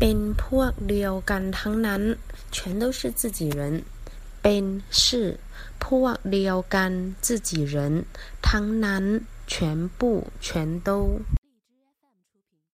เป็นพวกเดียวกันทั้งนั้น全都是自己人เป็น是พวกเดียวกัน自己人ทั้งนั้น全部全都